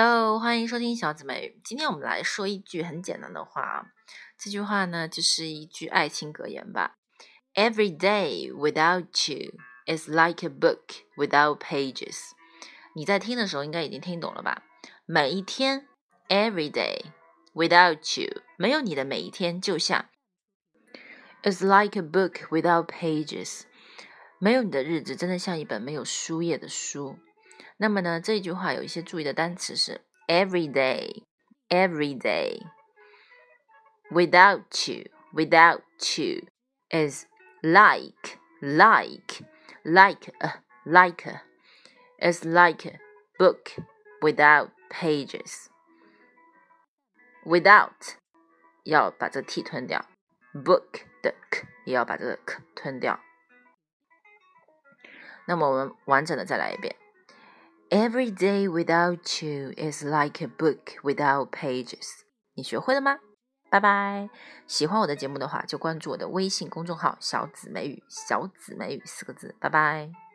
Hello，欢迎收听小姊妹。今天我们来说一句很简单的话啊，这句话呢就是一句爱情格言吧。Every day without you is like a book without pages。你在听的时候应该已经听懂了吧？每一天，every day without you，没有你的每一天就像 is like a book without pages，没有你的日子真的像一本没有书页的书。那么呢，这一句话有一些注意的单词是 every day, every day. Without you, without you is like, like, like a, like a, is like a book without pages. Without 要把这个 t 吞掉，book 的 k 也要把这个 k 吞掉。那么我们完整的再来一遍。 Every day without you is like a book without pages。你学会了吗？拜拜！喜欢我的节目的话，就关注我的微信公众号“小紫美语”，小紫美语四个字。拜拜。